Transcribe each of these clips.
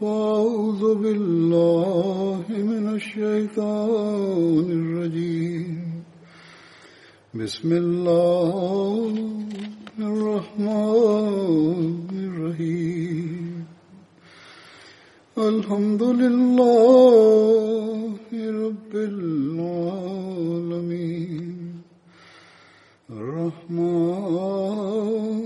فأعوذ بالله من الشيطان الرجيم. بسم الله الرحمن الرحيم. الحمد لله رب العالمين. الرحمن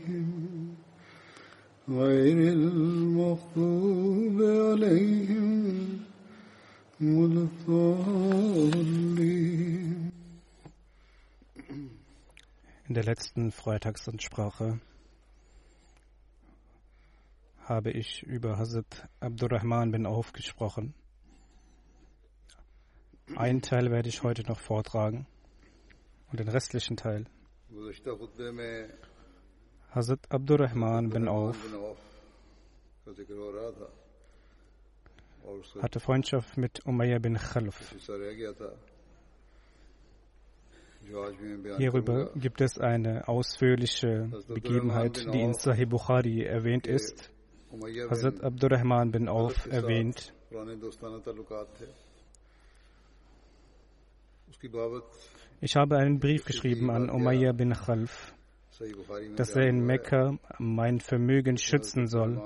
غير المغضوب عليهم ولا الضالين In der letzten Freitagsansprache habe ich über Hazrat Abdurrahman bin Auf gesprochen. Einen Teil werde ich heute noch vortragen und den restlichen Teil. Hazrat Abdurrahman bin Auf hatte Freundschaft mit Umayyah bin Khalaf. Hierüber gibt es eine ausführliche Begebenheit, die in Sahih Bukhari erwähnt ist. Hazrat Abdurrahman bin Auf erwähnt. Ich habe einen Brief geschrieben an Umayyah bin Khalaf dass er in Mekka mein Vermögen schützen soll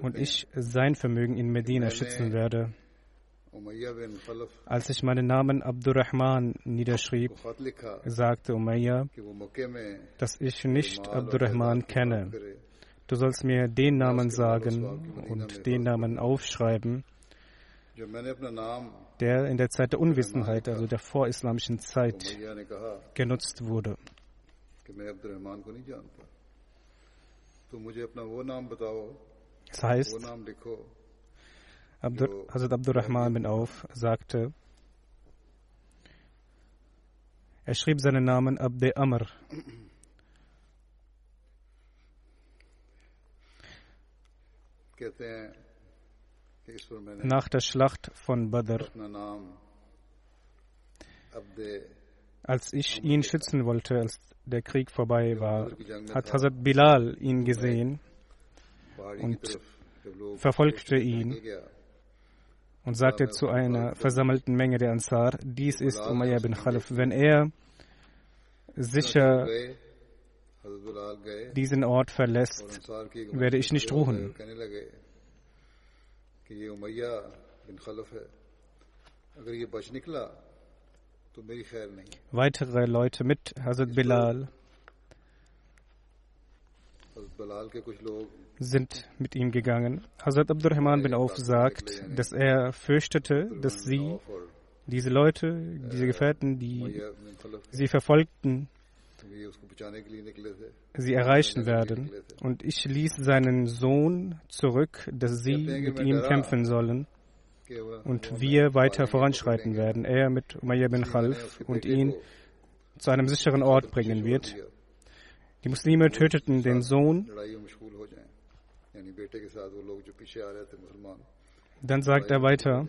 und ich sein Vermögen in Medina schützen werde. Als ich meinen Namen Abdurrahman niederschrieb, sagte Umayya, dass ich nicht Abdurrahman kenne. Du sollst mir den Namen sagen und den Namen aufschreiben, der in der Zeit der Unwissenheit, also der vorislamischen Zeit, genutzt wurde. Das heißt, Abdur, Hazrat Abdurrahman bin Auf sagte, er schrieb seinen Namen Abde Amr. Nach der Schlacht von Badr. Als ich ihn schützen wollte, als der Krieg vorbei war, hat Hazrat Bilal ihn gesehen und verfolgte ihn und sagte zu einer versammelten Menge der Ansar, dies ist Umayyah bin Khalaf. Wenn er sicher diesen Ort verlässt, werde ich nicht ruhen weitere Leute mit, Hazrat Bilal, sind mit ihm gegangen. Hazrat Abdurrahman bin Auf sagt, dass er fürchtete, dass sie, diese Leute, diese Gefährten, die sie verfolgten, sie erreichen werden. Und ich ließ seinen Sohn zurück, dass sie mit ihm kämpfen sollen und wir weiter voranschreiten werden. Er mit Umayyad bin Khalf und ihn zu einem sicheren Ort bringen wird. Die Muslime töteten den Sohn. Dann sagt er weiter,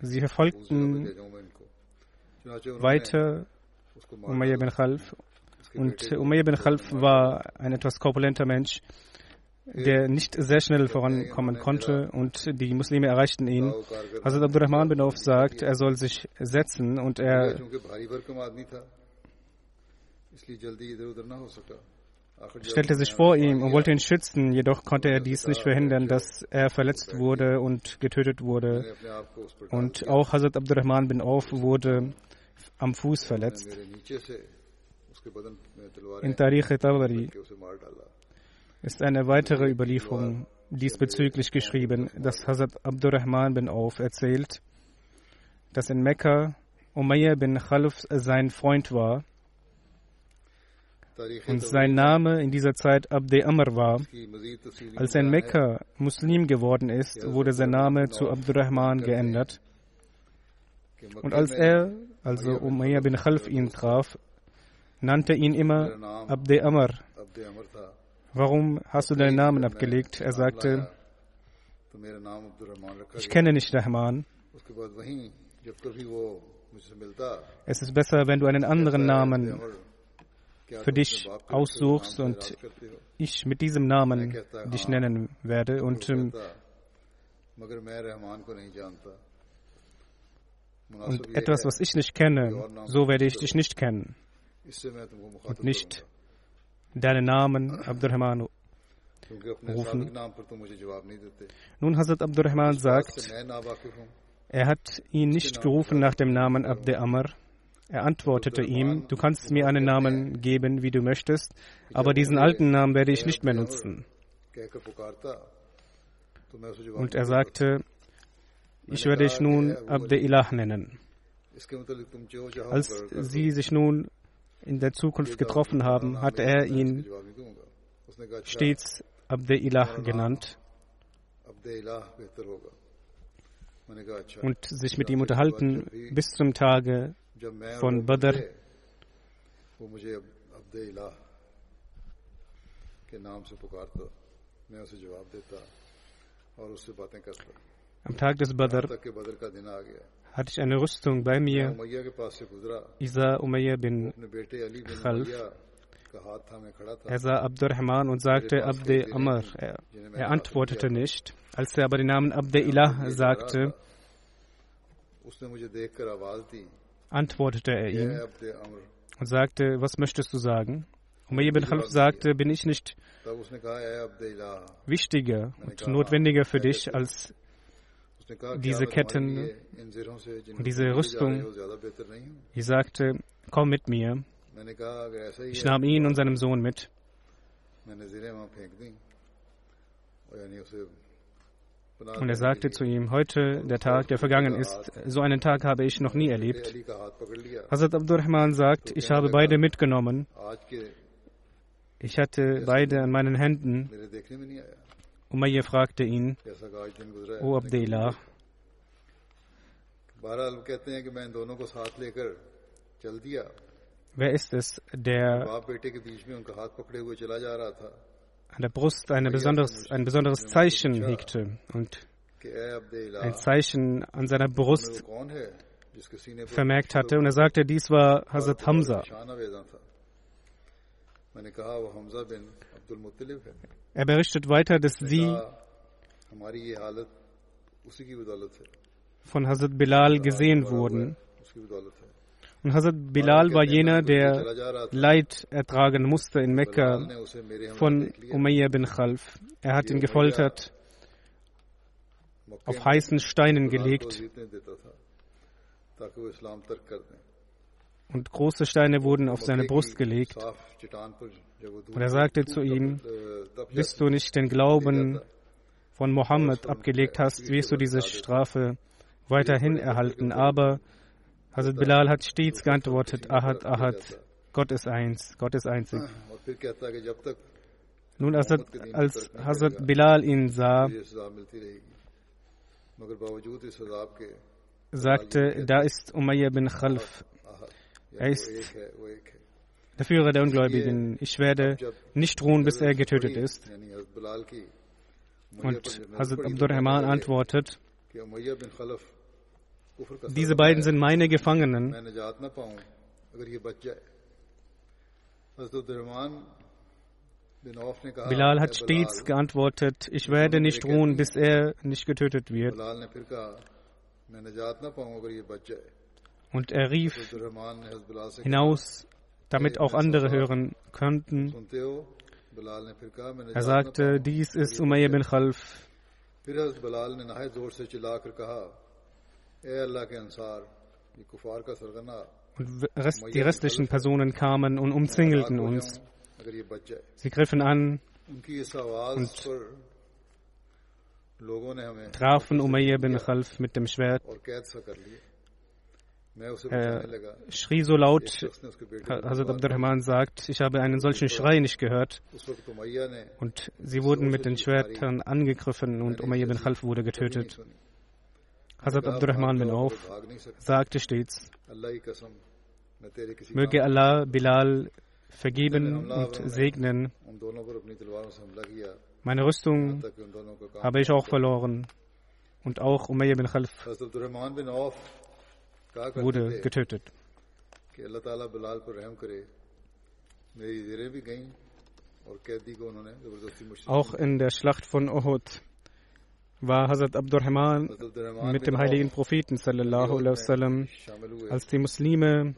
sie verfolgten weiter Umayyad bin Khalf. Und Umayyad bin Khalf war ein etwas korpulenter Mensch der nicht sehr schnell vorankommen konnte und die Muslime erreichten ihn. Hazrat Abdurrahman bin Auf sagt, er soll sich setzen und er stellte sich vor ihm und wollte ihn schützen, jedoch konnte er dies nicht verhindern, dass er verletzt wurde und getötet wurde. Und auch Hazrat Abdurrahman bin Auf wurde am Fuß verletzt. In Tariq Tabari ist eine weitere Überlieferung diesbezüglich geschrieben, dass Hazrat Abdurrahman bin Auf erzählt, dass in Mekka Umayyah bin Khalf sein Freund war und sein Name in dieser Zeit Abde Amr war. Als er in Mekka Muslim geworden ist, wurde sein Name zu Abdurrahman geändert. Und als er, also Umayyah bin Khalf, ihn traf, nannte ihn immer Abde Amr. Warum hast du deinen Namen abgelegt? Er sagte, ich kenne nicht Rahman. Es ist besser, wenn du einen anderen Namen für dich aussuchst und ich mit diesem Namen dich nennen werde. Und, ähm, und etwas, was ich nicht kenne, so werde ich dich nicht kennen. Und nicht deinen Namen Abdurrahman rufen. Nun, Hazrat Abdurrahman sagt, er hat ihn nicht gerufen nach dem Namen Abde Amr. Er antwortete ihm, du kannst mir einen Namen geben, wie du möchtest, aber diesen alten Namen werde ich nicht mehr nutzen. Und er sagte, ich werde dich nun Abde Ilah nennen. Als sie sich nun in der Zukunft getroffen haben, hat er ihn stets Abde Ilah genannt und sich mit ihm unterhalten bis zum Tage von Badr. Am Tag des Badr hatte ich eine Rüstung bei mir. Isa Umayyah bin Khalf. Er sah Abdurrahman und sagte Abde Amr. Er, er, antwortete nicht. Als er aber den Namen Abde Ilah sagte, antwortete er ihm und sagte, was möchtest du sagen? Umayyah bin Khalf sagte, bin ich nicht wichtiger und notwendiger für dich als diese Ketten und diese Rüstung. Ich sagte, komm mit mir. Ich nahm ihn und seinen Sohn mit. Und er sagte zu ihm, heute, der Tag, der vergangen ist, so einen Tag habe ich noch nie erlebt. Hazrat Abdurrahman sagt, ich habe beide mitgenommen. Ich hatte beide an meinen Händen. Umayyah fragte ihn, O Abdullah, wer ist es, der an der Brust eine besonderes, ein besonderes Zeichen hegte und ein Zeichen an seiner Brust vermerkt hatte. Und er sagte, dies war Hazrat Hamza. Er berichtet weiter, dass sie von Hazrat Bilal gesehen wurden. Und Hazrat Bilal war jener, der Leid ertragen musste in Mekka von Umayyah bin Khalf. Er hat ihn gefoltert, auf heißen Steinen gelegt. Und große Steine wurden auf seine Brust gelegt. Und er sagte zu ihm, bis du nicht den Glauben von Mohammed abgelegt hast, wirst du diese Strafe weiterhin erhalten. Aber Hazrat Bilal hat stets geantwortet, Ahad, Ahad, Gott ist eins, Gott ist einzig. Nun, als, Hazrat Bilal ihn sah, sagte, da ist Umayyah bin Khalf. Er ist der Führer der Ungläubigen. Ich werde nicht ruhen, bis er getötet ist. Und Hazrat Abdurrahman antwortet, diese beiden sind meine Gefangenen. Bilal hat stets geantwortet, ich werde nicht ruhen, bis er nicht getötet wird. Und er rief hinaus, damit auch andere hören könnten. Er sagte, dies ist Umayya bin Khalf. Und die restlichen Personen kamen und umzingelten uns. Sie griffen an und trafen Umayya bin Khalf mit dem Schwert. Er schrie so laut, Hazrat Abdurrahman sagt, ich habe einen solchen Schrei nicht gehört. Und sie wurden mit den Schwertern angegriffen und Umayya bin Khalf wurde getötet. Hazrat Abdurrahman bin Auf sagte stets, möge Allah Bilal vergeben und segnen. Meine Rüstung habe ich auch verloren. Und auch Umayya bin Khalf wurde getötet. Auch in der Schlacht von Uhud war Hazrat Abdurrahman mit dem heiligen Propheten sallallahu alaihi wasallam, als die Muslime.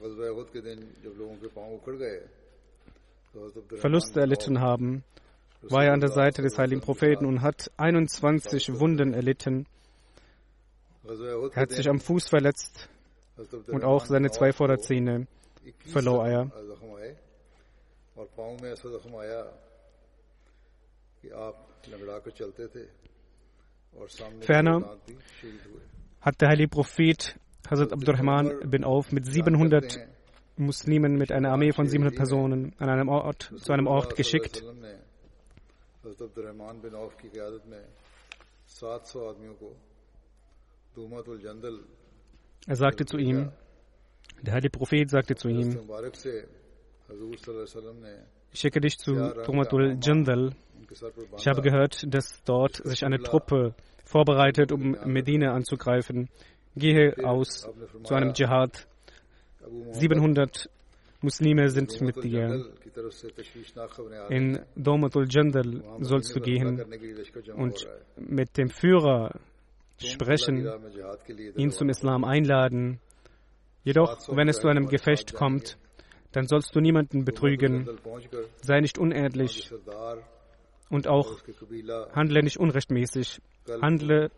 Verluste erlitten haben, war er an der Seite des heiligen Propheten und hat 21 Wunden erlitten. Er hat sich am Fuß verletzt und auch seine zwei Vorderzähne verlor er. Ferner hat der heilige Prophet Hazrat Abdurrahman bin Auf mit 700 Muslimen mit einer Armee von 700 Personen an einem Ort, zu einem Ort geschickt. Er sagte zu ihm, der heilige Prophet sagte zu ihm, ich schicke dich zu Tumatul Jandal. Ich habe gehört, dass dort sich eine Truppe vorbereitet, um Medina anzugreifen. Gehe aus zu einem Dschihad. 700 Muslime sind mit dir. In Domatul Jandal sollst du gehen und mit dem Führer sprechen, ihn zum Islam einladen. Jedoch, wenn es zu einem Gefecht kommt, dann sollst du niemanden betrügen, sei nicht unehrlich und auch handle nicht unrechtmäßig, handle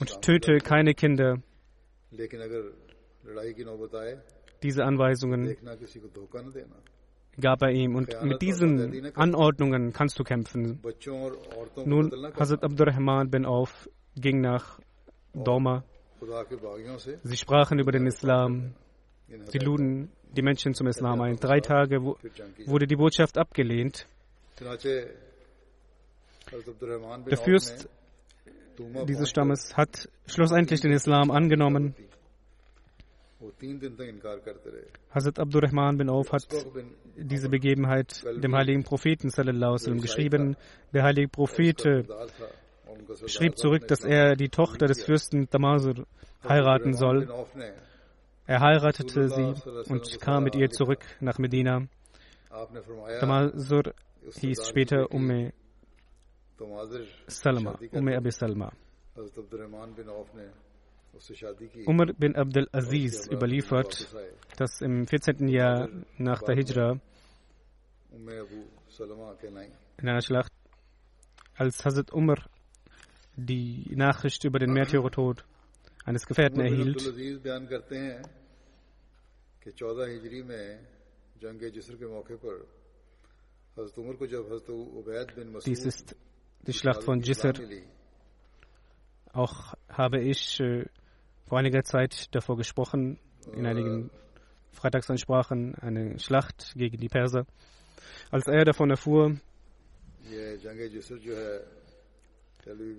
und töte keine Kinder. Diese Anweisungen gab er ihm und mit diesen Anordnungen kannst du kämpfen. Nun, Hazrat Abdurrahman bin Auf ging nach Doma. Sie sprachen über den Islam. Sie luden die Menschen zum Islam ein. Drei Tage wurde die Botschaft abgelehnt. Der Fürst dieses Stammes hat schlussendlich den Islam angenommen. Hazrat Abdurrahman bin Auf hat diese Begebenheit dem heiligen Propheten geschrieben. Der heilige Prophet schrieb zurück, dass er die Tochter des Fürsten Damasur heiraten soll. Er heiratete sie und kam mit ihr zurück nach Medina. Damasur hieß später Umme Salma, Umme Abi Salma. Umar bin Abdul Aziz überliefert, dass im 14. Jahr nach der Hijra in einer Schlacht, als Hazrat Umar die Nachricht über den Märtyrertod eines Gefährten erhielt. Dies ist die Schlacht von Jisr. Auch habe ich äh, vor einiger Zeit davor gesprochen, in einigen Freitagsansprachen, eine Schlacht gegen die Perser. Als er davon erfuhr,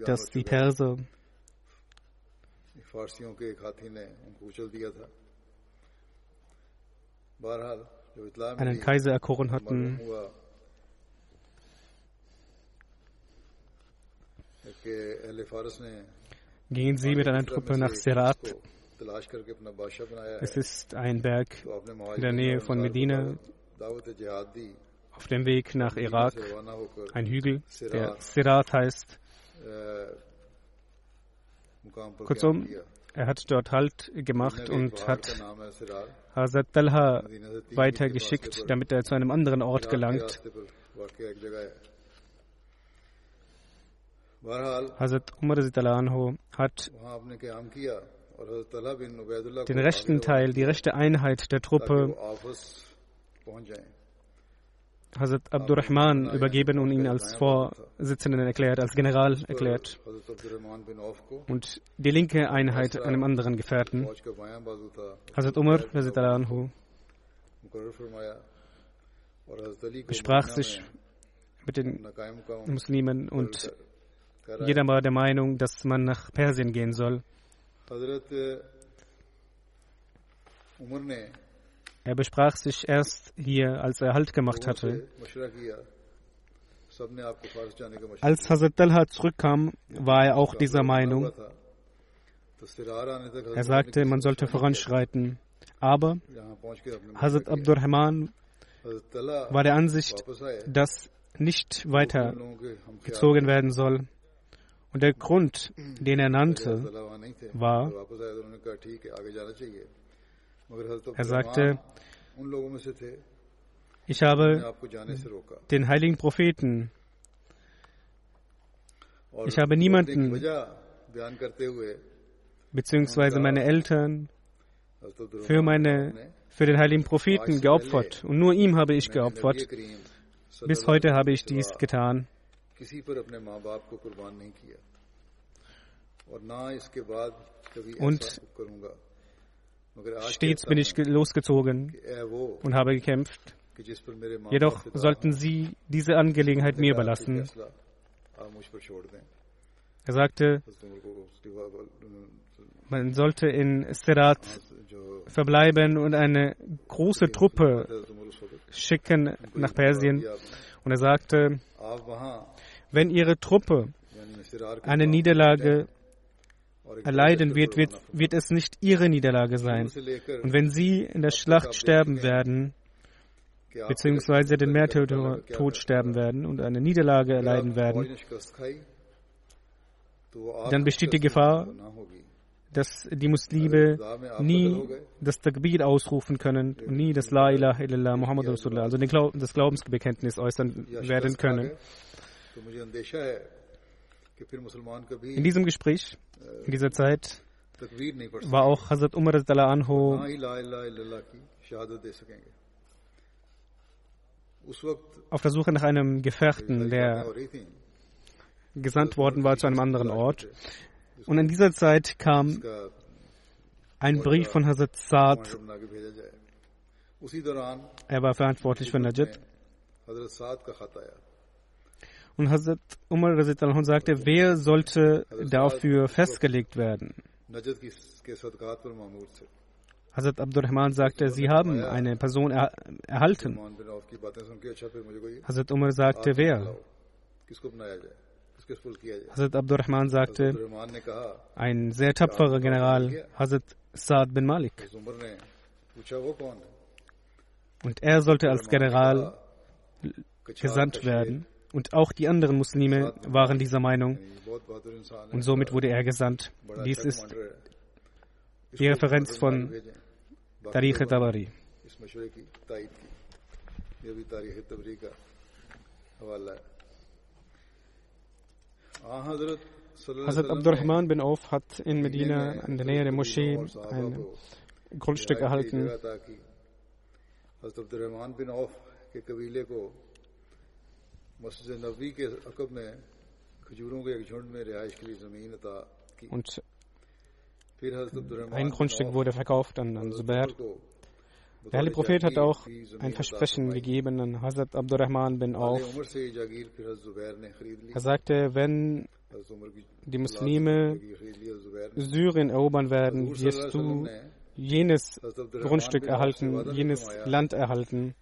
dass die Perser. einen Kaiser erkoren hatten, gingen sie mit einer Truppe nach Serat. Es ist ein Berg in der Nähe von Medina, auf dem Weg nach Irak, ein Hügel, der Serat heißt. Kurzum, er hat dort Halt gemacht und hat Hazrat Talha weitergeschickt, damit er zu einem anderen Ort gelangt. Hazrat Umar anhu hat den rechten Teil, die rechte Einheit der Truppe Hazrat Abdurrahman übergeben und ihn als Vorsitzenden erklärt, als General erklärt. Und die linke Einheit einem anderen Gefährten, Hazrat Umar anhu, besprach sich mit den Muslimen und jeder war der Meinung, dass man nach Persien gehen soll. Er besprach sich erst hier, als er Halt gemacht hatte. Als Hazrat Talha zurückkam, war er auch dieser Meinung. Er sagte, man sollte voranschreiten. Aber Hazrat Abdurrahman war der Ansicht, dass nicht weiter gezogen werden soll. Und der Grund, den er nannte, war, er sagte, ich habe den heiligen Propheten, ich habe niemanden, beziehungsweise meine Eltern, für, meine, für den heiligen Propheten geopfert. Und nur ihm habe ich geopfert. Bis heute habe ich dies getan. Und stets bin ich losgezogen und habe gekämpft. Jedoch sollten Sie diese Angelegenheit mir überlassen. Er sagte, man sollte in Sirat verbleiben und eine große Truppe schicken nach Persien. Und er sagte, wenn Ihre Truppe eine Niederlage erleiden wird, wird, wird es nicht Ihre Niederlage sein. Und wenn Sie in der Schlacht sterben werden, beziehungsweise den Märtyrertod sterben werden und eine Niederlage erleiden werden, dann besteht die Gefahr, dass die Muslime nie das Takbir ausrufen können und nie das La ilaha illallah Muhammad Rasulullah, also das Glaubensbekenntnis äußern werden können. In diesem Gespräch, in dieser Zeit, war auch Hazrat Umar anhu auf der Suche nach einem Gefährten, der gesandt worden war zu einem anderen Ort. Und in dieser Zeit kam ein Brief von Hazrat Saad. Er war verantwortlich für Najat. Und Hazrat Umar sagte, wer sollte dafür festgelegt werden? Hazrat Abdurrahman sagte, Sie haben eine Person er erhalten. Hazrat Umar sagte, wer? Hazrat Abdurrahman sagte, ein sehr tapferer General, Hazrat Saad bin Malik. Und er sollte als General gesandt werden. Und auch die anderen Muslime waren dieser Meinung. Und somit wurde er gesandt. Dies ist die Referenz von Tarikh Tabari. Hazrat Abdurrahman bin Auf hat in Medina in der Nähe der Moschee ein Grundstück erhalten. Hazrat Abdurrahman bin Auf und ein Grundstück wurde verkauft an, an Zubair. Der Heilige Prophet hat auch ein Versprechen gegeben an Hazrat Abdurrahman bin Auf. Er sagte, wenn die Muslime Syrien erobern werden, wirst du jenes Grundstück erhalten, jenes Land erhalten.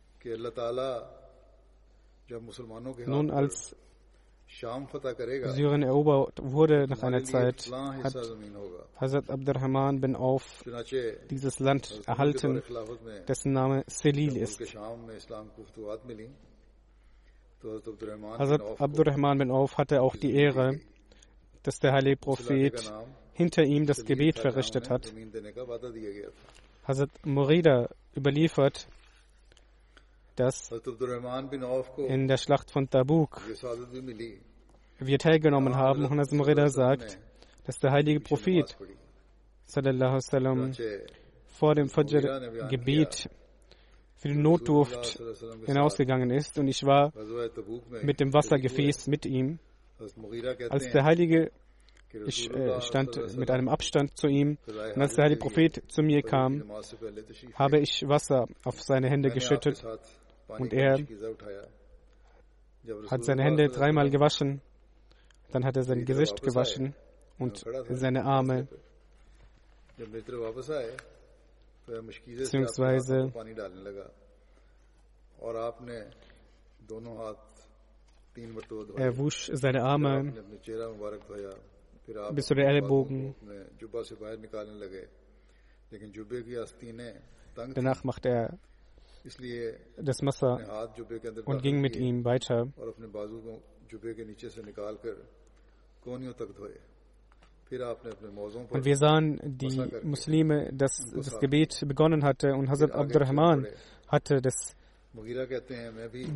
Nun, als Syrien erobert wurde nach einer Zeit, hat Hazrat Abdurrahman bin Auf dieses Land erhalten, dessen Name Selil ist. Hazrat Abdurrahman bin Auf hatte auch die Ehre, dass der heilige Prophet hinter ihm das Gebet verrichtet hat. Hazrat Murida überliefert, dass in der Schlacht von Tabuk wir teilgenommen haben. Und Murida sagt, dass der heilige Prophet sallam, vor dem Fajr-Gebet für die Notdurft hinausgegangen ist und ich war mit dem Wassergefäß mit ihm. Als der heilige ich äh, stand mit einem Abstand zu ihm und als der heilige Prophet zu mir kam, habe ich Wasser auf seine Hände geschüttet und er hat seine Hände dreimal gewaschen, dann hat er sein Gesicht gewaschen und seine Arme, beziehungsweise er wusch seine Arme. bis zu den Ellbogen. Danach machte er das Messer und ging mit ihm weiter. Und wir sahen die Muslime, dass das Gebet begonnen hatte und Hazrat Abdurrahman hatte das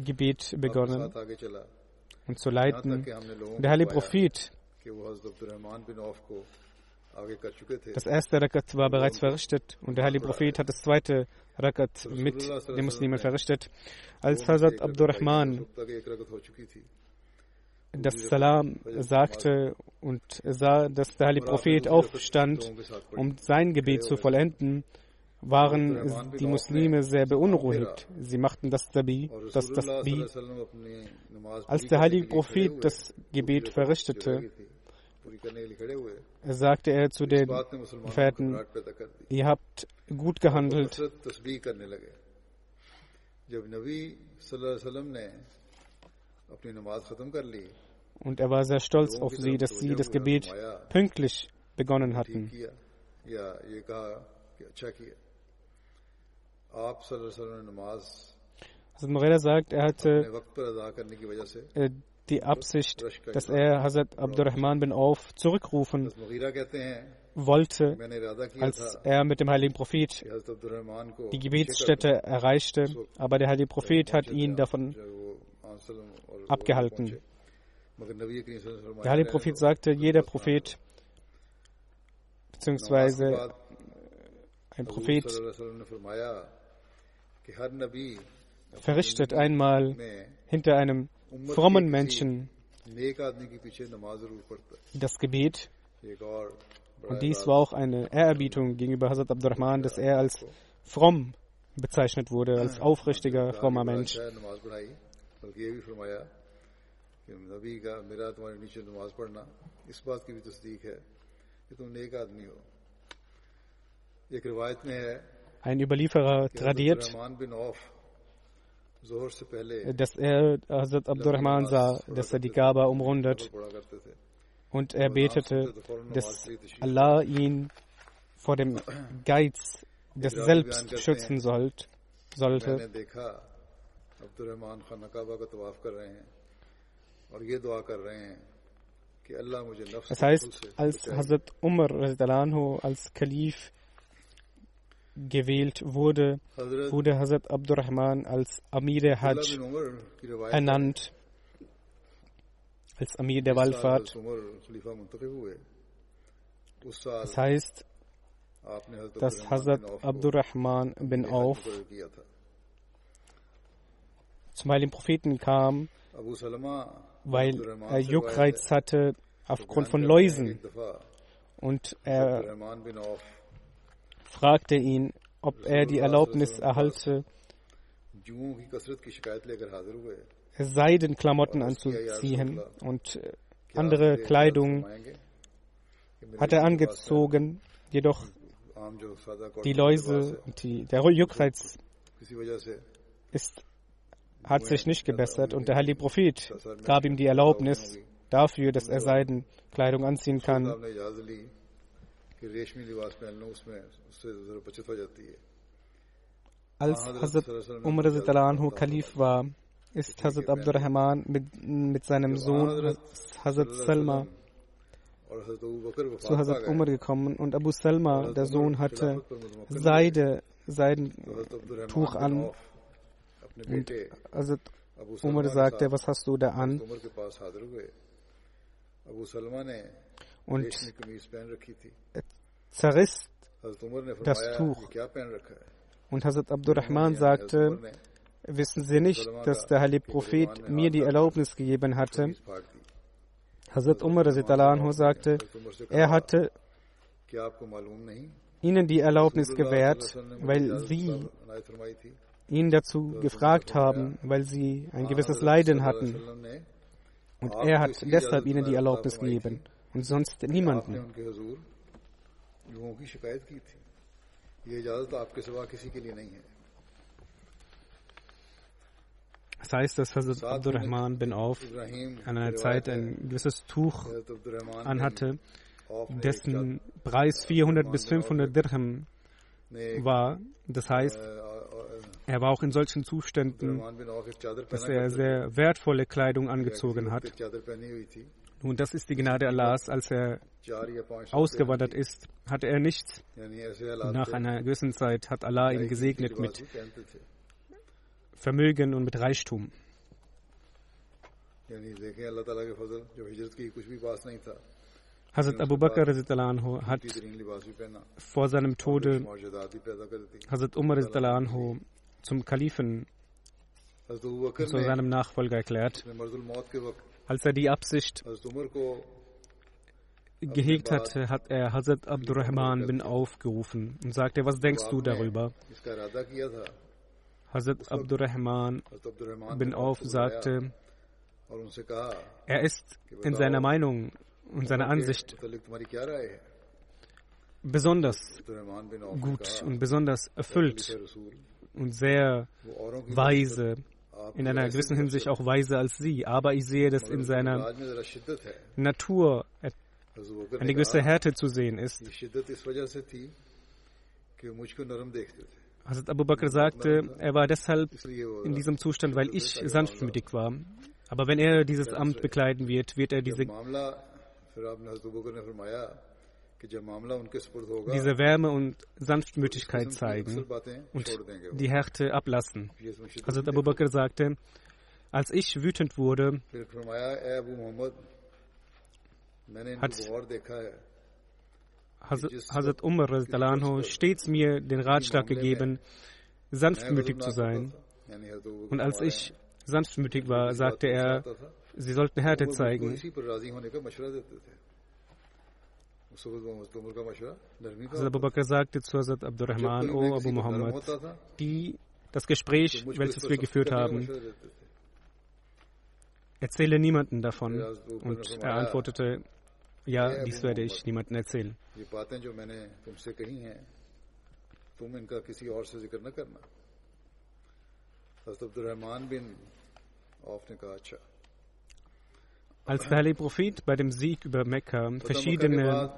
Gebet begonnen und zu leiten. Der heilige Prophet das erste Rakat war bereits verrichtet und der heilige Prophet hat das zweite Rakat mit den Muslimen verrichtet. Als Hazrat Abdurrahman das Salam sagte und sah, dass der heilige Prophet aufstand, um sein Gebet zu vollenden, waren die Muslime sehr beunruhigt. Sie machten das Tabi, das Tasbih. Als der heilige Prophet das Gebet verrichtete, sagte er zu den Gefährten, ihr habt gut gehandelt. Und er war sehr stolz auf sie, dass sie das Gebet pünktlich begonnen hatten. Also Morella sagt, er hatte die Absicht, dass er Hazrat Abdurrahman bin Auf zurückrufen wollte, als er mit dem heiligen Prophet die Gebetsstätte erreichte, aber der heilige Prophet hat ihn davon abgehalten. Der heilige Prophet sagte, jeder Prophet beziehungsweise ein Prophet verrichtet einmal hinter einem frommen Menschen das Gebet. Und dies war auch eine Ehrerbietung gegenüber Hazrat Abdurrahman, dass er als fromm bezeichnet wurde, als aufrichtiger, frommer Mensch. Ein Überlieferer tradiert, dass er Hazrat Abdurrahman sah, dass er die Kaaba umrundet und er betete, dass Allah ihn vor dem Geiz des Selbst schützen sollt, sollte. Das heißt, als Hazrat Umar als Kalif gewählt wurde, wurde Hazrat Abdurrahman als Amir Hajj ernannt, als Amir der Wallfahrt. Das heißt, dass Hazrat Abdurrahman bin Auf zum Heiligen Propheten kam, weil er Juckreiz hatte aufgrund von Läusen. Und er fragte ihn, ob er die Erlaubnis erhalte, Seidenklamotten anzuziehen und äh, andere Kleidung hat er angezogen, jedoch die Läuse und die, der Juckreiz ist, hat sich nicht gebessert und der heilige Prophet gab ihm die Erlaubnis dafür, dass er Seidenkleidung anziehen kann. Als Hazrat Umar anhu Kalif war, ist Hazrat Abdurrahman mit, mit seinem Sohn Hazrat Salma zu Hazrat Umar gekommen und Abu Salma, der Sohn, hatte Seide, Seidentuch an Und Hazrat Umar sagte, was hast du da an? Und er zerriss das Tuch. Und Hazrat Abdurrahman sagte, wissen Sie nicht, dass der heilige Prophet mir die Erlaubnis gegeben hatte? Hazrat Umar sagte, er hatte ihnen die Erlaubnis gewährt, weil sie ihn dazu gefragt haben, weil sie ein gewisses Leiden hatten. Und er hat deshalb ihnen die Erlaubnis gegeben und sonst niemanden. Das heißt, dass Hazrat Abdurrahman bin Auf an einer Zeit ein gewisses Tuch anhatte, dessen Preis 400 bis 500 Dirham war. Das heißt, er war auch in solchen Zuständen, dass er sehr wertvolle Kleidung angezogen hat. Nun, das ist die Gnade Allahs. Als er ausgewandert ist, hatte er nichts. Nach einer gewissen Zeit hat Allah ihn gesegnet mit Vermögen und mit Reichtum. Hazrat Abu Bakr hat vor seinem Tode Hazrat Umar zum Kalifen, zu seinem Nachfolger erklärt. Als er die Absicht gehegt hatte, hat er Hazrat Abdurrahman bin aufgerufen und sagte, was denkst du darüber? Hazrat Abdurrahman bin Auf sagte, er ist in seiner Meinung und seiner Ansicht besonders gut und besonders erfüllt und sehr weise, in einer gewissen Hinsicht auch weiser als sie. Aber ich sehe, dass in seiner Natur eine gewisse Härte zu sehen ist. Hazrat Abu Bakr sagte, er war deshalb in diesem Zustand, weil ich sanftmütig war. Aber wenn er dieses Amt bekleiden wird, wird er diese diese Wärme und Sanftmütigkeit zeigen und die Härte ablassen. Also Abu Bakr sagte, als ich wütend wurde, hat Hazrat Umar stets mir den Ratschlag gegeben, sanftmütig zu sein. Und als ich sanftmütig war, sagte er, sie sollten Härte zeigen. Hazrat Abu Bakr sagte zu Hazrat Abdurrahman, O Abu Muhammad, die, das Gespräch, welches wir geführt haben, erzähle niemanden davon. Und er antwortete, ja, dies werde ich niemandem erzählen. Als der Heilige Prophet bei dem Sieg über Mekka verschiedene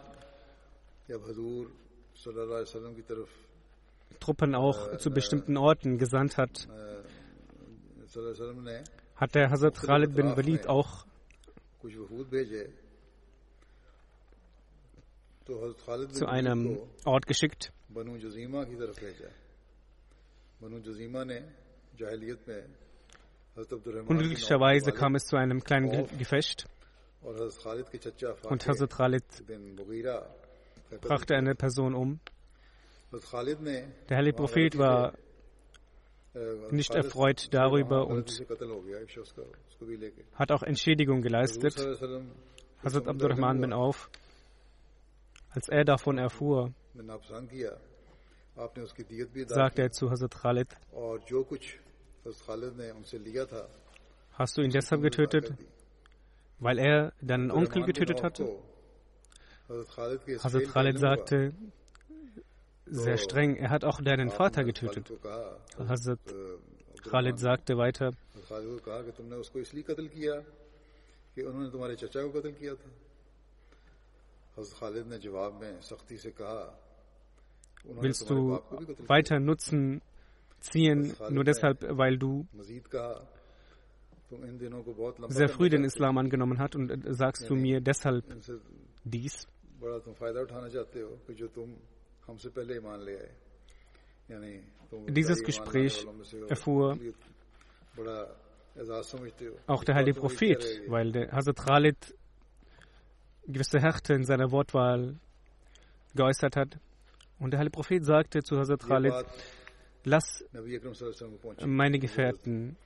Truppen auch zu bestimmten Orten gesandt hat, hat der Hazrat Khalid bin Walid auch zu einem Ort geschickt. Unglücklicherweise kam es zu einem kleinen Gefecht. und Hazrat Khalid brachte eine Person um. Der heilige Prophet war nicht erfreut darüber und hat auch Entschädigung geleistet. Hazrat Abdurrahman bin Auf, als er davon erfuhr, sagte er zu Hazrat Khalid, hast du ihn deshalb getötet, weil er deinen Onkel getötet hatte? Hazrat Khalid sagte sehr streng, er hat auch deinen Vater getötet. Hazrat Khalid sagte weiter, Willst du weiter Nutzen ziehen, nur deshalb, weil du sehr früh den Islam angenommen hast und sagst du mir deshalb dies? Dieses Gespräch erfuhr auch der heilige Prophet, weil der Hazrat Khalid gewisse Härte in seiner Wortwahl geäußert hat. Und der heilige Prophet sagte zu Hazrat Khalid, lass meine Gefährten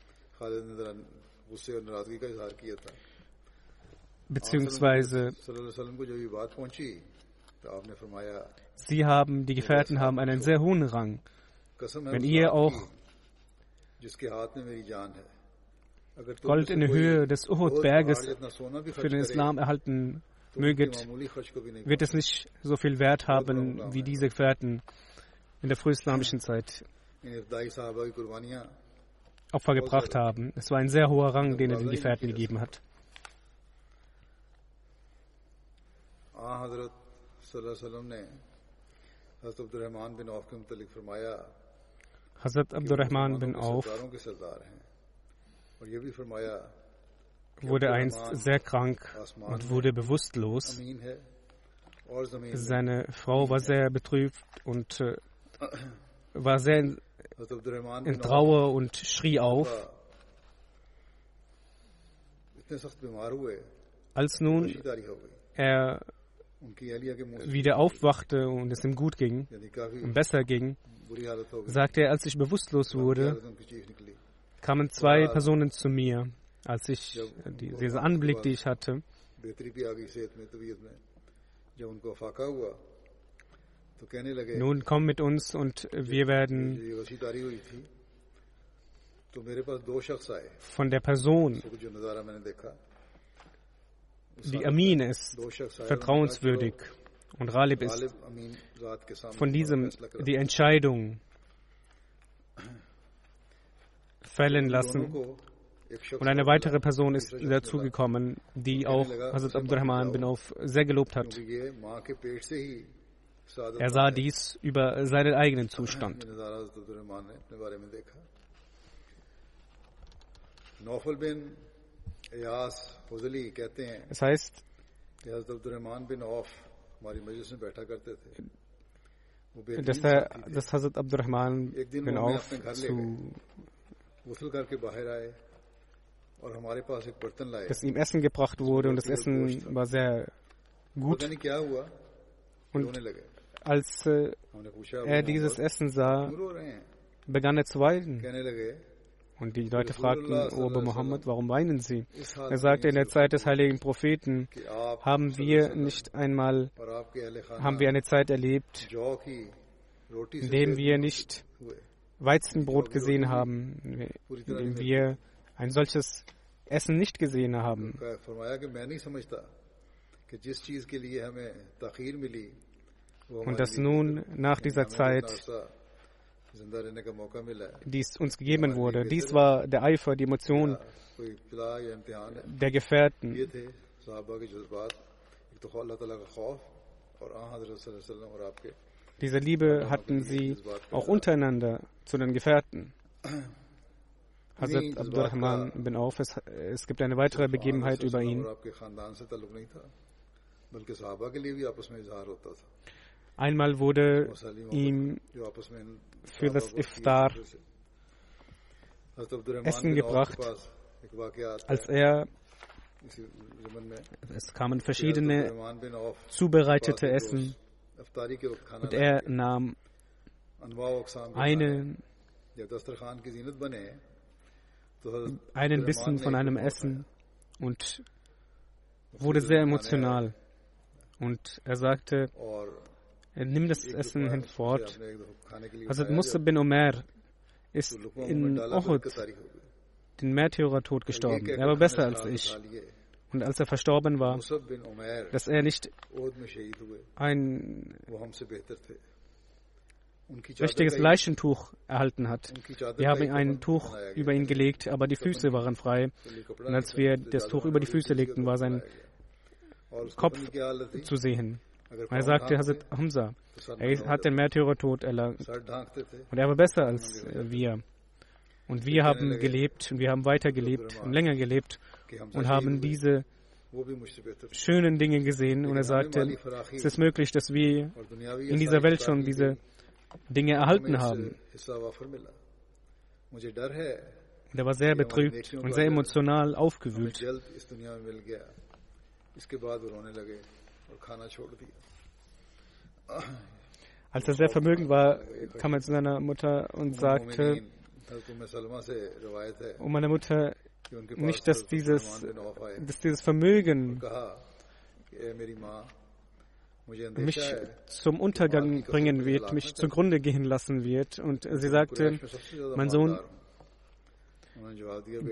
beziehungsweise sie haben, die Gefährten haben einen sehr hohen Rang. Wenn ihr auch Gold in der Höhe des Uhud-Berges für den Islam erhalten möget, wird es nicht so viel Wert haben wie diese Gefährten in der frühislamischen Zeit Opfer gebracht haben. Es war ein sehr hoher Rang, den er den Gefährten gegeben hat. Hazrat Abdurrahman bin Auf wurde einst sehr krank und wurde bewusstlos. Seine Frau war sehr betrübt und äh, war sehr in, in Trauer und schrie auf. Als nun er wieder aufwachte und es ihm gut ging und besser ging, sagte er, als ich bewusstlos wurde, kamen zwei Personen zu mir, als ich diesen Anblick, den ich hatte. Nun komm mit uns und wir werden von der Person, die Amin ist, vertrauenswürdig und Ralib ist, von diesem die Entscheidung fällen lassen. Und eine weitere Person ist dazugekommen, die auch Hazrat Abdurrahman bin Auf sehr gelobt hat. Er sah dies über seinen eigenen Zustand. Es heißt, dass, der, dass Hazrat Abdurrahman bin Auf zu dass ihm Essen gebracht wurde und das Essen war sehr gut. Und als äh, er dieses Essen sah, begann er zu weinen. Und die Leute fragten, O Abu Muhammad, warum weinen Sie? Er sagte, in der Zeit des heiligen Propheten haben wir nicht einmal, haben wir eine Zeit erlebt, in der wir nicht Weizenbrot gesehen haben, in dem wir ein solches Essen nicht gesehen haben. Und dass nun nach dieser Zeit dies uns gegeben wurde. Dies war der Eifer, die Emotion der Gefährten. Diese Liebe hatten sie auch untereinander zu den Gefährten. Hazrat Abdurrahman bin Auf, es, es gibt eine weitere Begebenheit über ihn. Einmal wurde ihm für das Iftar Essen gebracht, als er es kamen verschiedene zubereitete Essen. und er nahm einen, einen Bissen von einem Essen und wurde sehr emotional. Und er sagte, er nimmt das Essen hinfort. Hazrat Musa bin Omer ist in Uhud. Den Märtyrertod gestorben. Er war besser als ich. Und als er verstorben war, dass er nicht ein richtiges Leichentuch erhalten hat. Wir haben ein Tuch über ihn gelegt, aber die Füße waren frei. Und als wir das Tuch über die Füße legten, war sein Kopf zu sehen. Er sagte Hazrat Hamza, er hat den Märtyrertod erlangt. Und er war besser als wir. Und wir haben gelebt und wir haben weiter gelebt und länger gelebt und haben diese schönen Dinge gesehen. Und er sagte, es ist möglich, dass wir in dieser Welt schon diese Dinge erhalten haben. Der war sehr betrübt und sehr emotional aufgewühlt. Als er sehr vermögend war, kam er zu seiner Mutter und sagte, und meine Mutter, nicht, dass dieses, dass dieses Vermögen mich zum Untergang bringen wird, mich zugrunde gehen lassen wird. Und sie sagte, mein Sohn,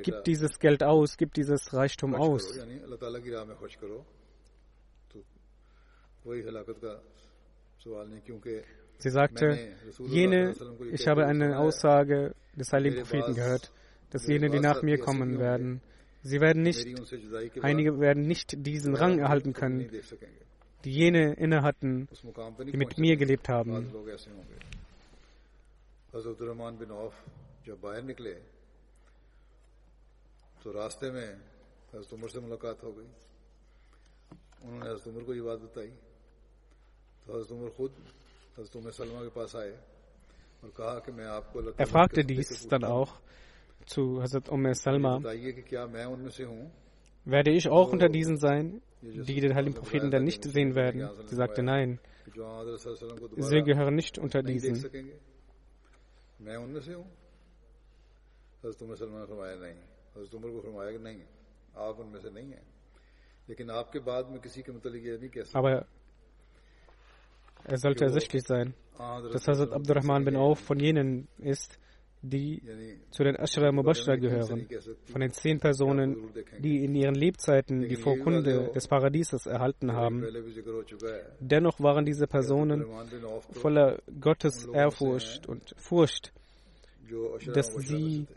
gib dieses Geld aus, gib dieses Reichtum aus. Sie sagte, jene, ich habe eine Aussage des heiligen Propheten gehört, dass jene, die nach mir kommen werden, sie werden nicht, einige werden nicht diesen Rang erhalten können, die jene inne hatten, die mit mir gelebt haben. تو راستے میں حضرت عمر سے ملاقات ہو گئی انہوں نے حضرت عمر کو یہ بات بتائی er fragte dies dann auch zu Hazrat Umm Salma, werde ich auch unter diesen sein, die den heiligen Propheten dann nicht sehen werden? Sie sagte nein. Sie gehören nicht unter diesen. Aber er sollte ersichtlich sein, dass Hazrat Abdurrahman bin Auf von jenen ist, die zu den Ashra Mubashra gehören, von den zehn Personen, die in ihren Lebzeiten die Vorkunde des Paradieses erhalten haben. Dennoch waren diese Personen voller Gottes Ehrfurcht und Furcht, dass sie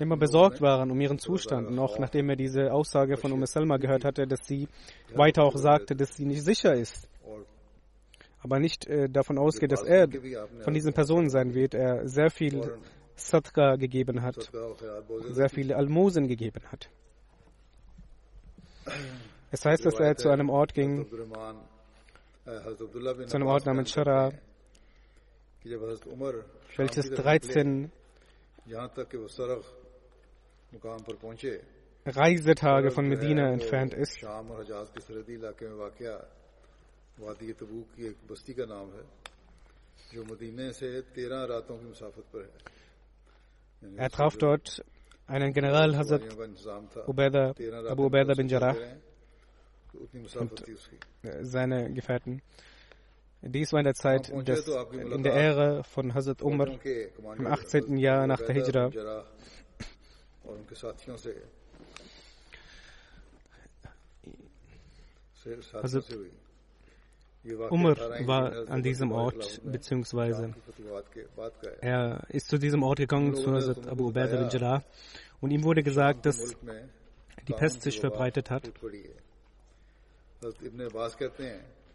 immer besorgt waren um ihren Zustand. Auch nachdem er diese Aussage von Umm Salma gehört hatte, dass sie weiter auch sagte, dass sie nicht sicher ist. Aber nicht äh, davon ausgeht, dass er von diesen Personen sein wird. Er sehr viel Sadqa gegeben hat, sehr viele Almosen gegeben hat. Es heißt, dass er zu einem Ort ging, zu einem Ort namens Shara, welches 13 Reisetage von Medina entfernt ist. Er traf dort einen General Hazrat Ubaidah, Abu Ubaidah bin Jarrah und seine Gefährten. Dies war in der Zeit des, in der Ära von Hazrat Umar im 18. Jahr nach der Hijra. Hazrat Umar war an diesem Ort, beziehungsweise er ist zu diesem Ort gegangen, zu Hazrat Abu Ubaidah bin Jarrah, und ihm wurde gesagt, dass die Pest sich verbreitet hat.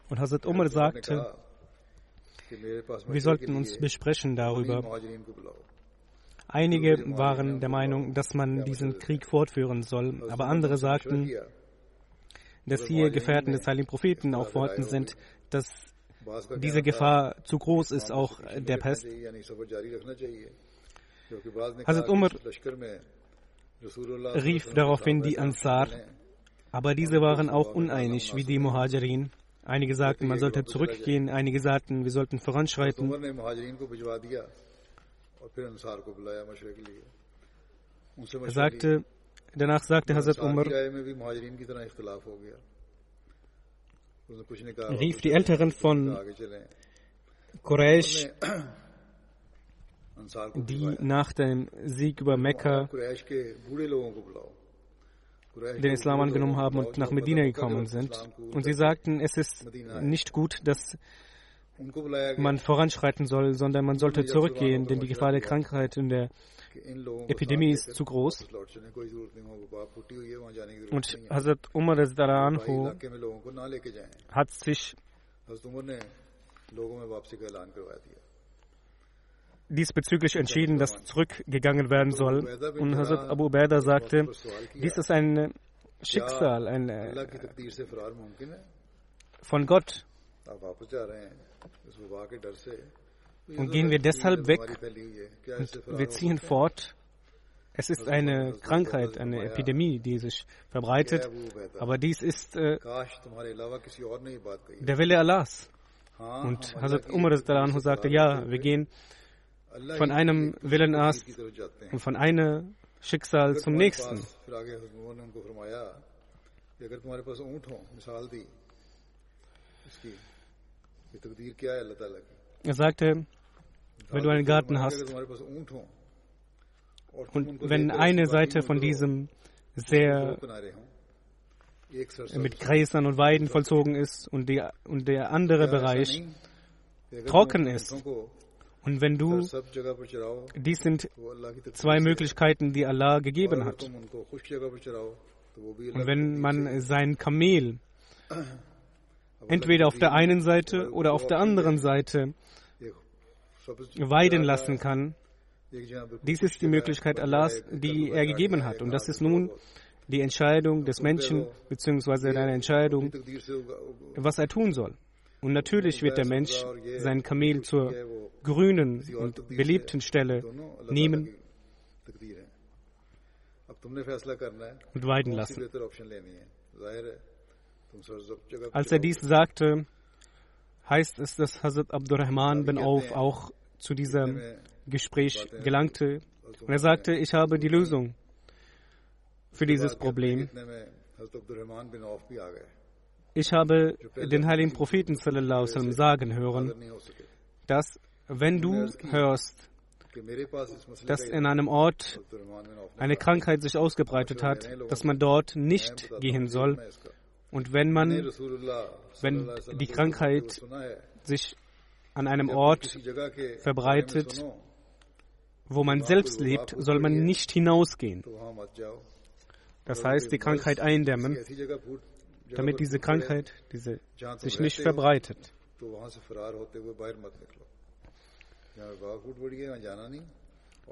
Und Hazrat Umar sagte, wir sollten uns besprechen darüber. Einige waren der Meinung, dass man diesen Krieg fortführen soll, aber andere sagten, dass hier Gefährten des Heiligen Propheten auch vorhanden sind, dass diese Gefahr zu groß ist, auch der Pest. Hazrat Umar rief daraufhin die Ansar, aber diese waren auch uneinig wie die Muhajirin. Einige sagten, man sollte zurückgehen, einige sagten, wir sollten voranschreiten. Er sagte, danach sagte Hazrat Umar, rief die Älteren von Quraysh, die nach dem Sieg über Mekka den Islam angenommen haben und nach Medina gekommen sind. Und sie sagten, es ist nicht gut, dass man voranschreiten soll, sondern man sollte zurückgehen, denn die Gefahr der Krankheit und der Epidemie ist zu groß. Und Hazrat Umar Anhu hat sich diesbezüglich entschieden, dass zurückgegangen werden soll. Und Hazrat Abu Ubaidah sagte, dies ist ein Schicksal, ein, von Gott. Und gehen wir deshalb weg? Und wir ziehen fort. Es ist eine Krankheit, eine Epidemie, die sich verbreitet. Aber dies ist äh, der Wille Allahs. Und Hazrat Umar sagte, ja, wir gehen von einem Willen aus und von einem Schicksal zum nächsten. Er sagte, wenn du einen Garten hast und wenn eine Seite von diesem sehr mit Gräsern und Weiden vollzogen ist und, die, und der andere Bereich trocken ist. Und wenn du, dies sind zwei Möglichkeiten, die Allah gegeben hat. Und wenn man sein Kamel entweder auf der einen Seite oder auf der anderen Seite weiden lassen kann, dies ist die Möglichkeit Allahs, die er gegeben hat. Und das ist nun die Entscheidung des Menschen, beziehungsweise eine Entscheidung, was er tun soll. Und natürlich wird der Mensch sein Kamel zur grünen und beliebten Stelle nehmen und weiden lassen. Als er dies sagte, heißt es, dass Hazrat Abdurrahman bin Auf auch zu diesem Gespräch gelangte. Und er sagte, ich habe die Lösung für dieses Problem. Ich habe den heiligen Propheten sallam, sagen hören, dass wenn du hörst, dass in einem Ort eine Krankheit sich ausgebreitet hat, dass man dort nicht gehen soll. Und wenn man, wenn die Krankheit sich an einem Ort verbreitet, wo man selbst lebt, soll man nicht hinausgehen. Das heißt, die Krankheit eindämmen, damit diese Krankheit diese, sich nicht verbreitet.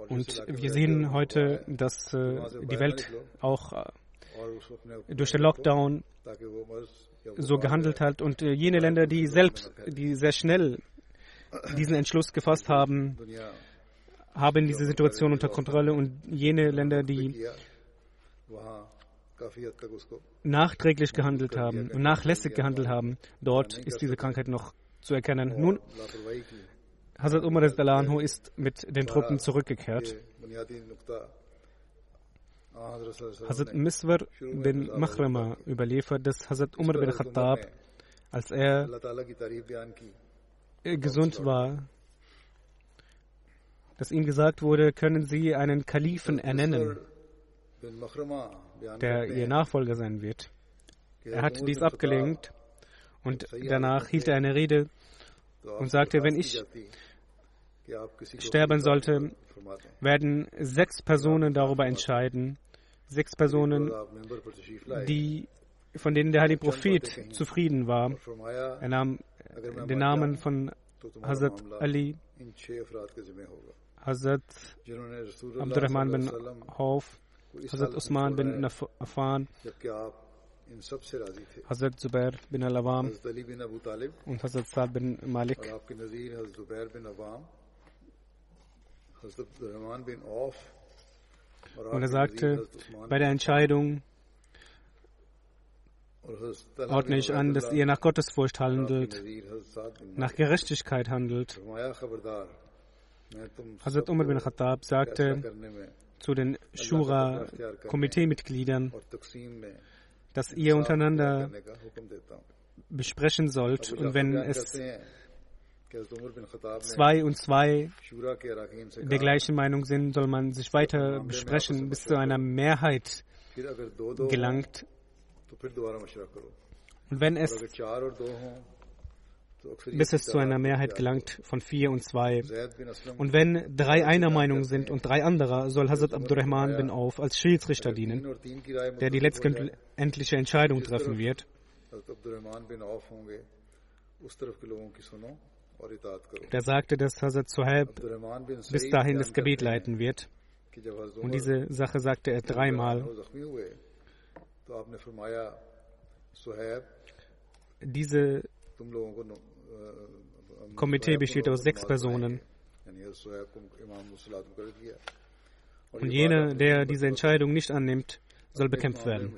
Und wir sehen heute, dass äh, die Welt auch äh, durch den Lockdown so gehandelt hat und äh, jene Länder, die selbst, die sehr schnell diesen Entschluss gefasst haben, haben diese Situation unter Kontrolle und jene Länder, die nachträglich gehandelt haben und nachlässig gehandelt haben, dort ist diese Krankheit noch zu erkennen. Nun, Hazrat Umar ist mit den Truppen zurückgekehrt. Hazrat Miswar bin Mahrama überliefert, dass Hazrat Umar bin Khattab, als er gesund war, dass ihm gesagt wurde, können Sie einen Kalifen ernennen, der Ihr Nachfolger sein wird. Er hat dies abgelehnt und danach hielt er eine Rede und sagte, wenn ich sterben sollte, werden sechs Personen darüber entscheiden, sechs Personen, die, von denen der Heilige Prophet zufrieden war. Er nahm den Namen von Hazrat Ali, Hazrat Abdurrahman bin Auf, Hazrat Usman bin Affan, Hazrat Zubair bin Al-Awam und Hazrat Saad bin Malik. Und er sagte, bei der Entscheidung ordne ich an, dass ihr nach Gottesfurcht handelt, nach Gerechtigkeit handelt. Hazrat Umar bin Khattab sagte zu den Shura-Komiteemitgliedern, dass ihr untereinander besprechen sollt. Und wenn es zwei und zwei der gleichen Meinung sind, soll man sich weiter besprechen, bis zu einer Mehrheit gelangt. Und wenn es bis es zu einer Mehrheit gelangt von vier und zwei. Und wenn drei einer Meinung sind und drei anderer, soll Hazrat Abdurrahman bin Auf als Schiedsrichter dienen, der die letztendliche Entscheidung treffen wird. Der sagte, dass Hazrat Suhaib bis dahin das Gebet leiten wird. Und diese Sache sagte er dreimal. Diese Komitee besteht aus sechs Personen. Und jener, der diese Entscheidung nicht annimmt, soll bekämpft werden.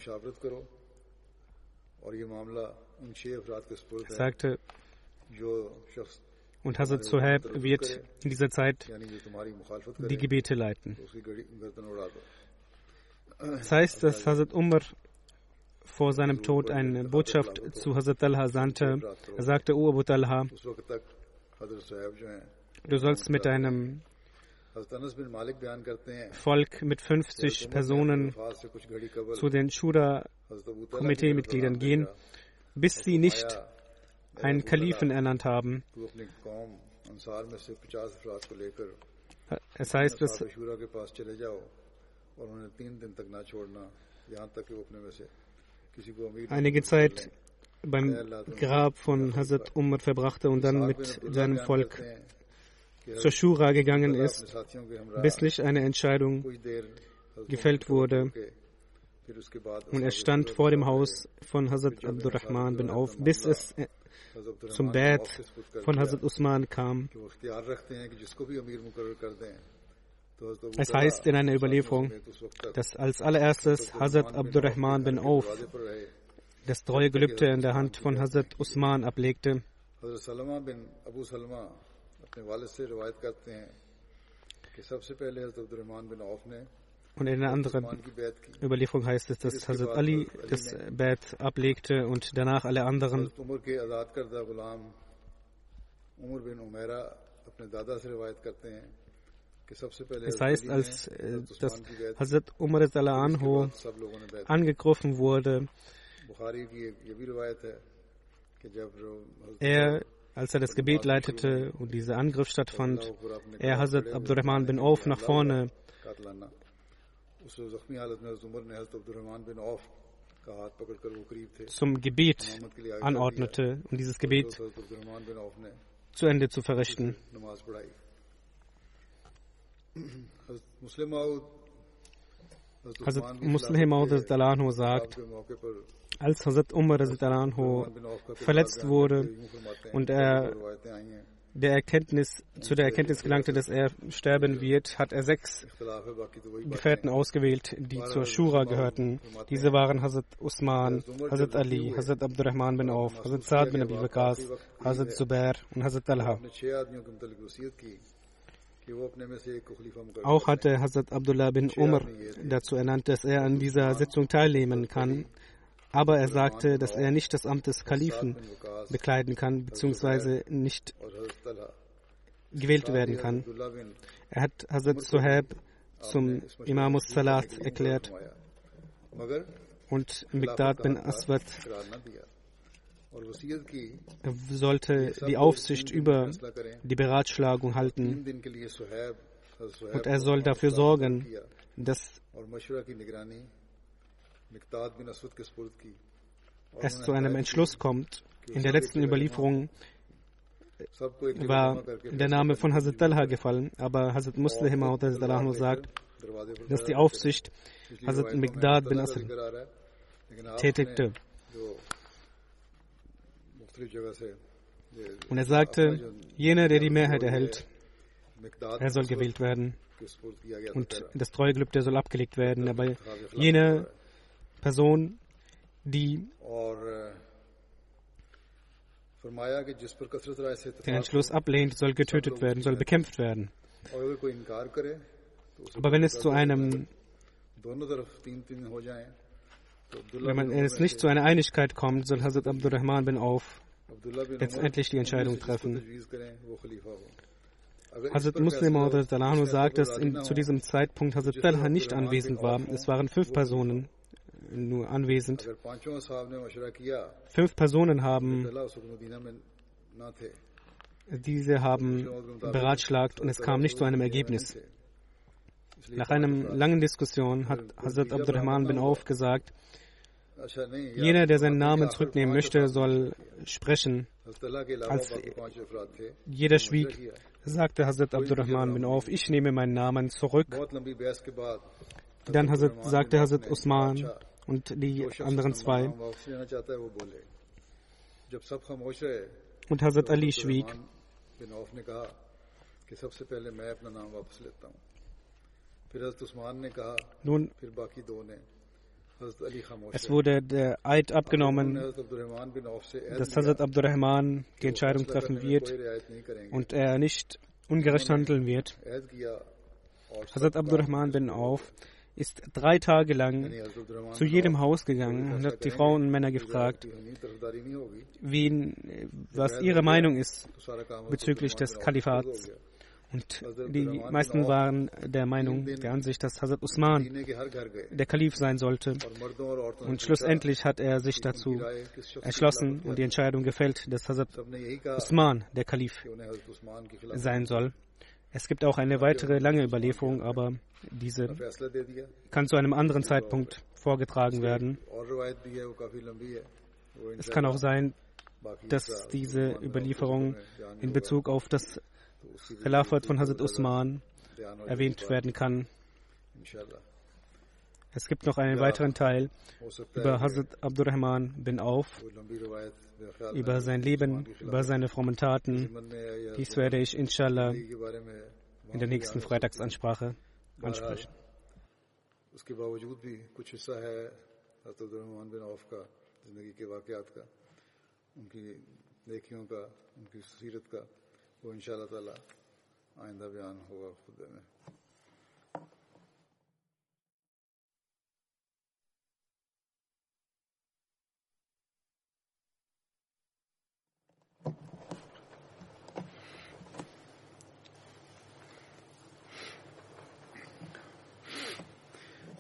Er sagte, und Hazrat Suhaib wird in dieser Zeit die Gebete leiten. Das heißt, dass Hazrat Umar vor seinem Tod eine Botschaft zu Hazrat Talha sandte. Er sagte, O Abu Talha, du sollst mit deinem Volk mit 50 Personen zu den Shura-Komitee-Mitgliedern gehen, bis sie nicht einen Kalifen ernannt haben. Es heißt, dass einige Zeit beim Grab von Hazrat Umar verbrachte und dann mit seinem Volk zur Shura gegangen ist, bis nicht eine Entscheidung gefällt wurde. Und er stand vor dem Haus von Hazrat Abdurrahman bin Auf, bis es zum Bett von Hazrat Usman kam. Es heißt in einer Überlieferung, dass als allererstes Hazrat Abdurrahman bin Auf das treue Gelübde in der Hand von Hazrat Usman ablegte. Und in einer anderen Überlieferung heißt es, dass Hazrat Ali das Bett ablegte und danach alle anderen. Es heißt, als äh, dass Hazrat Umar anhu angegriffen wurde, er, als er das Gebet leitete und dieser Angriff stattfand, er Hazrat Abdurrahman bin Auf nach vorne zum Gebet anordnete, um dieses Gebet zu Ende zu verrichten. Hazrat Muslim Dalano sagt, als Hazrat Umar verletzt wurde und er der Erkenntnis, zu der Erkenntnis gelangte, dass er sterben wird, hat er sechs Gefährten ausgewählt, die zur Shura gehörten. Diese waren Hazrat Usman, Hazrat Ali, Hazrat Abdurrahman bin Auf, Hazrat Saad bin Abi Waqas, Hazrat Zubair und Hazrat Talha. Auch hatte Hazrat Abdullah bin Umar dazu ernannt, dass er an dieser Sitzung teilnehmen kann. Aber er sagte, dass er nicht das Amt des Kalifen bekleiden kann, beziehungsweise nicht gewählt werden kann. Er hat Hazrat Suhaib zum Imamus Salat erklärt und Migdad bin Aswad sollte die Aufsicht über die Beratschlagung halten und er soll dafür sorgen, dass es zu einem Entschluss kommt. In der letzten Überlieferung war der Name von Hazrat Talha gefallen, aber Hazrat Muslim sagt, dass die Aufsicht Hazrat Migdad bin Asr tätigte. Und er sagte, jener, der die Mehrheit erhält, er soll gewählt werden. Und das Treuegelübde soll abgelegt werden. Aber jene Person, die den Entschluss ablehnt, soll getötet werden, soll bekämpft werden. Aber wenn es zu einem wenn man es nicht zu einer Einigkeit kommt, soll Hazrat Abdurrahman bin Auf letztendlich die Entscheidung treffen. Hazrat Muslim Anhu sagt, dass in, zu diesem Zeitpunkt Hazrat Talha nicht anwesend war. Es waren fünf Personen nur anwesend. Fünf Personen haben diese haben beratschlagt und es kam nicht zu einem Ergebnis. Nach einer langen Diskussion hat Hazrat Abdurrahman bin Auf gesagt, Jener, der seinen Namen zurücknehmen möchte, soll sprechen. Als jeder schwieg, sagte Hazrat Abdurrahman bin Auf, ich nehme meinen Namen zurück. Dann Hazrat, sagte Hazrat Usman und die anderen zwei. Und Hazrat Ali schwieg. Nun, es wurde der Eid abgenommen, dass Hazrat Abdurrahman die Entscheidung treffen wird und er nicht ungerecht handeln wird. Hazrat Abdurrahman bin Auf ist drei Tage lang zu jedem Haus gegangen und hat die Frauen und Männer gefragt, wen, was ihre Meinung ist bezüglich des Kalifats. Und die meisten waren der Meinung, der Ansicht, dass Hazrat Usman der Kalif sein sollte. Und schlussendlich hat er sich dazu entschlossen und die Entscheidung gefällt, dass Hazrat Usman der Kalif sein soll. Es gibt auch eine weitere lange Überlieferung, aber diese kann zu einem anderen Zeitpunkt vorgetragen werden. Es kann auch sein, dass diese Überlieferung in Bezug auf das Khilafat von Hazrat Usman erwähnt werden kann. Es gibt noch einen weiteren Teil über Hazrat Abdurrahman bin Auf, über sein Leben, über seine frommen Taten. Dies werde ich inshallah in der nächsten Freitagsansprache ansprechen. उसके बावजूद भी कुछ हिस्सा है हजरत रहमान बिन औफ का ज़िंदगी के वाक़ात का उनकी नेकियों का उनकी सीरत का वो इन ताला आइंदा बयान होगा खुद में